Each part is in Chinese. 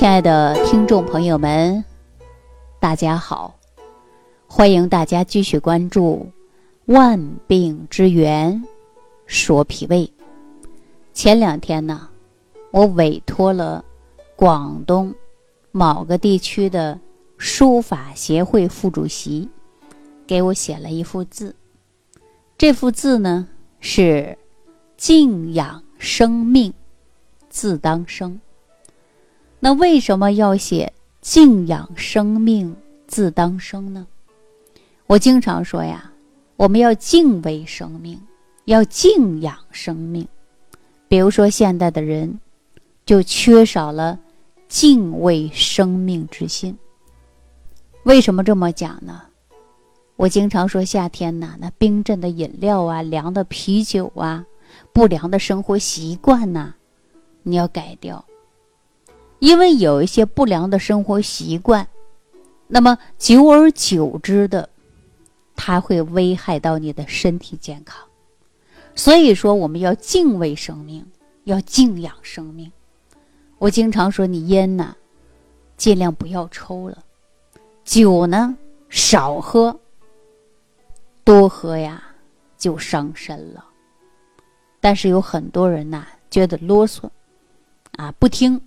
亲爱的听众朋友们，大家好！欢迎大家继续关注《万病之源说脾胃》。前两天呢，我委托了广东某个地区的书法协会副主席给我写了一幅字。这幅字呢是“静养生命，自当生”。那为什么要写“静养生命，自当生”呢？我经常说呀，我们要敬畏生命，要敬仰生命。比如说，现代的人就缺少了敬畏生命之心。为什么这么讲呢？我经常说，夏天呐，那冰镇的饮料啊，凉的啤酒啊，不良的生活习惯呐，你要改掉。因为有一些不良的生活习惯，那么久而久之的，它会危害到你的身体健康。所以说，我们要敬畏生命，要敬仰生命。我经常说，你烟呢，尽量不要抽了；酒呢，少喝；多喝呀，就伤身了。但是有很多人呐，觉得啰嗦，啊，不听。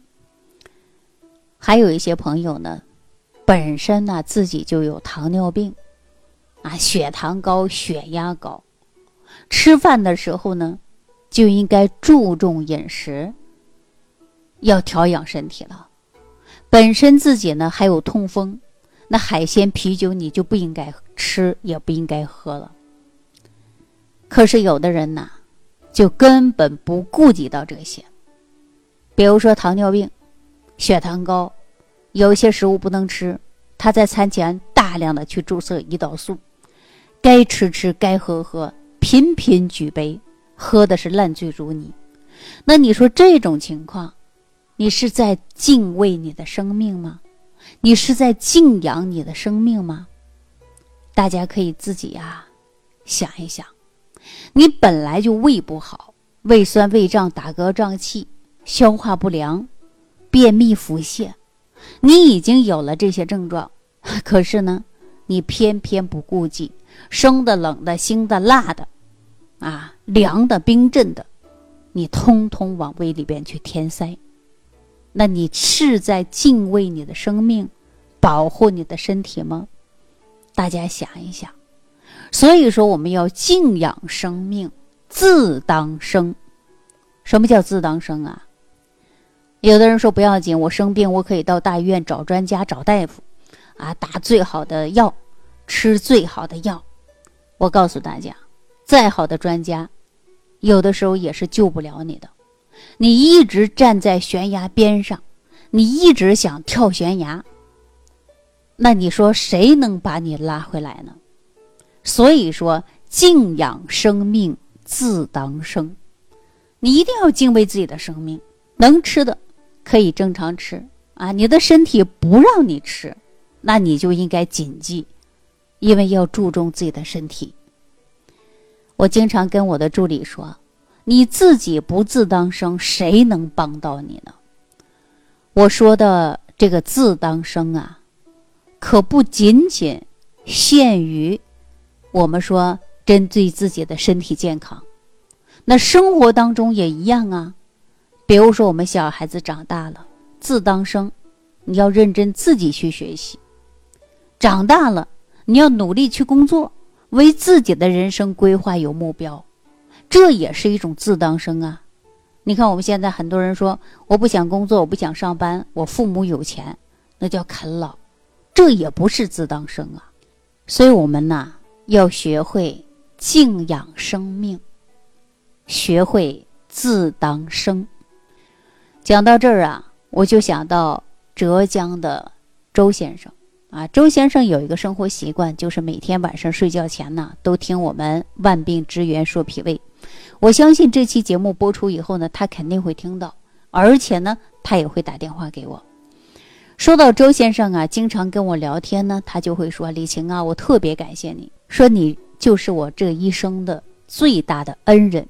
还有一些朋友呢，本身呢自己就有糖尿病，啊，血糖高、血压高，吃饭的时候呢，就应该注重饮食，要调养身体了。本身自己呢还有痛风，那海鲜、啤酒你就不应该吃，也不应该喝了。可是有的人呢，就根本不顾及到这些，比如说糖尿病。血糖高，有一些食物不能吃，他在餐前大量的去注射胰岛素，该吃吃，该喝喝，频频举杯，喝的是烂醉如泥。那你说这种情况，你是在敬畏你的生命吗？你是在敬仰你的生命吗？大家可以自己呀想一想，你本来就胃不好，胃酸、胃胀、打嗝、胀气、消化不良。便秘、腹泻，你已经有了这些症状，可是呢，你偏偏不顾忌，生的、冷的、腥的、辣的，啊，凉的、冰镇的，你通通往胃里边去填塞，那你是在敬畏你的生命，保护你的身体吗？大家想一想。所以说，我们要敬仰生命，自当生。什么叫自当生啊？有的人说不要紧，我生病我可以到大医院找专家找大夫，啊，打最好的药，吃最好的药。我告诉大家，再好的专家，有的时候也是救不了你的。你一直站在悬崖边上，你一直想跳悬崖，那你说谁能把你拉回来呢？所以说，敬仰生命，自当生。你一定要敬畏自己的生命，能吃的。可以正常吃啊，你的身体不让你吃，那你就应该谨记，因为要注重自己的身体。我经常跟我的助理说：“你自己不自当生，谁能帮到你呢？”我说的这个“自当生”啊，可不仅仅限于我们说针对自己的身体健康，那生活当中也一样啊。比如说，我们小孩子长大了，自当生，你要认真自己去学习；长大了，你要努力去工作，为自己的人生规划有目标，这也是一种自当生啊。你看，我们现在很多人说，我不想工作，我不想上班，我父母有钱，那叫啃老，这也不是自当生啊。所以，我们呐，要学会敬仰生命，学会自当生。讲到这儿啊，我就想到浙江的周先生啊。周先生有一个生活习惯，就是每天晚上睡觉前呢，都听我们万病之源说脾胃。我相信这期节目播出以后呢，他肯定会听到，而且呢，他也会打电话给我。说到周先生啊，经常跟我聊天呢，他就会说：“李晴啊，我特别感谢你，说你就是我这一生的最大的恩人。”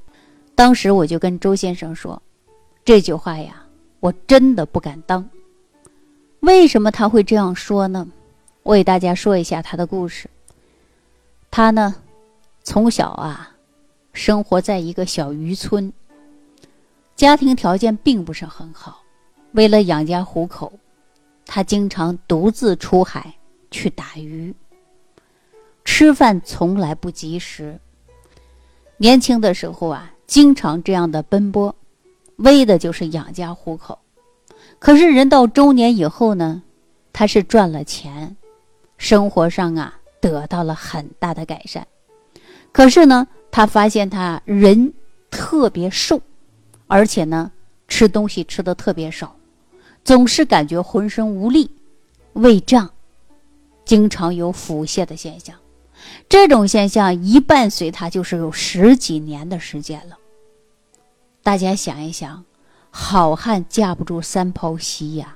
当时我就跟周先生说这句话呀。我真的不敢当，为什么他会这样说呢？我给大家说一下他的故事。他呢，从小啊，生活在一个小渔村，家庭条件并不是很好。为了养家糊口，他经常独自出海去打鱼，吃饭从来不及时。年轻的时候啊，经常这样的奔波，为的就是养家糊口。可是人到中年以后呢，他是赚了钱，生活上啊得到了很大的改善。可是呢，他发现他人特别瘦，而且呢吃东西吃的特别少，总是感觉浑身无力、胃胀，经常有腹泻的现象。这种现象一伴随他就是有十几年的时间了。大家想一想。好汉架不住三泡稀呀，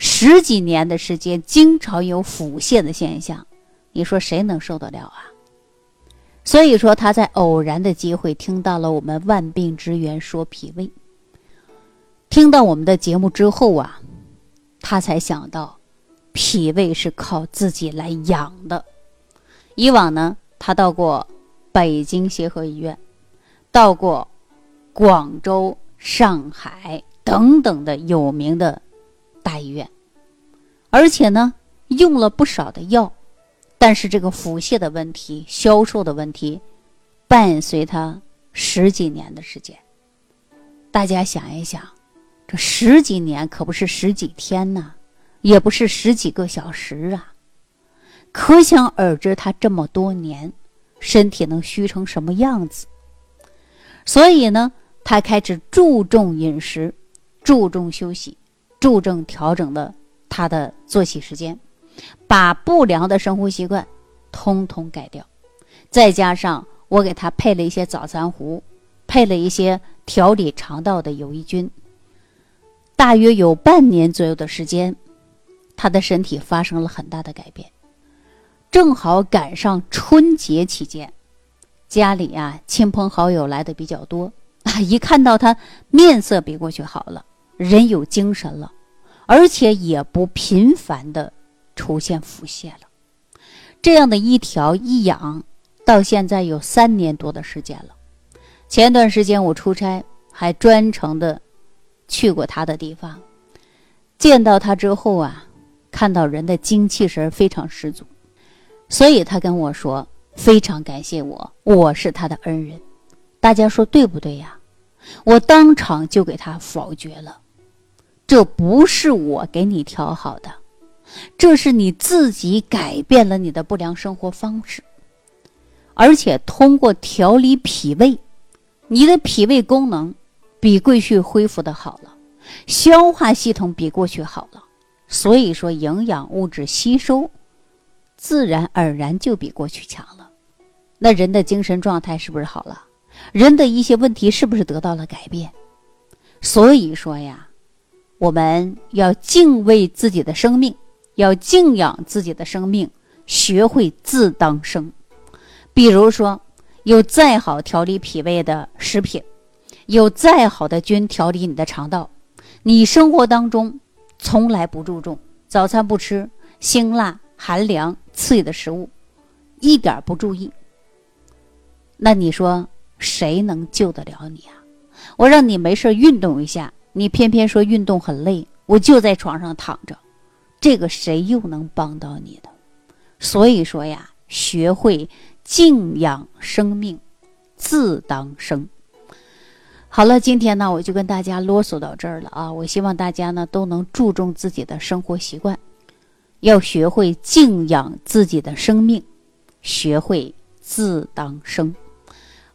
十几年的时间，经常有腹泻的现象，你说谁能受得了啊？所以说，他在偶然的机会听到了我们万病之源说脾胃，听到我们的节目之后啊，他才想到，脾胃是靠自己来养的。以往呢，他到过北京协和医院，到过广州。上海等等的有名的大医院，而且呢用了不少的药，但是这个腹泻的问题、消瘦的问题，伴随他十几年的时间。大家想一想，这十几年可不是十几天呐，也不是十几个小时啊，可想而知他这么多年身体能虚成什么样子。所以呢。他开始注重饮食，注重休息，注重调整的他的作息时间，把不良的生活习惯通通改掉。再加上我给他配了一些早餐壶，配了一些调理肠道的有益菌。大约有半年左右的时间，他的身体发生了很大的改变。正好赶上春节期间，家里啊亲朋好友来的比较多。啊！一看到他面色比过去好了，人有精神了，而且也不频繁的出现腹泻了。这样的一调一养，到现在有三年多的时间了。前段时间我出差，还专程的去过他的地方，见到他之后啊，看到人的精气神非常十足，所以他跟我说非常感谢我，我是他的恩人。大家说对不对呀？我当场就给他否决了，这不是我给你调好的，这是你自己改变了你的不良生活方式，而且通过调理脾胃，你的脾胃功能比过去恢复的好了，消化系统比过去好了，所以说营养物质吸收自然而然就比过去强了，那人的精神状态是不是好了？人的一些问题是不是得到了改变？所以说呀，我们要敬畏自己的生命，要敬仰自己的生命，学会自当生。比如说，有再好调理脾胃的食品，有再好的菌调理你的肠道，你生活当中从来不注重早餐不吃辛辣、寒凉、刺激的食物，一点不注意，那你说？谁能救得了你啊？我让你没事运动一下，你偏偏说运动很累，我就在床上躺着，这个谁又能帮到你的？所以说呀，学会静养生命，自当生。好了，今天呢，我就跟大家啰嗦到这儿了啊！我希望大家呢都能注重自己的生活习惯，要学会静养自己的生命，学会自当生。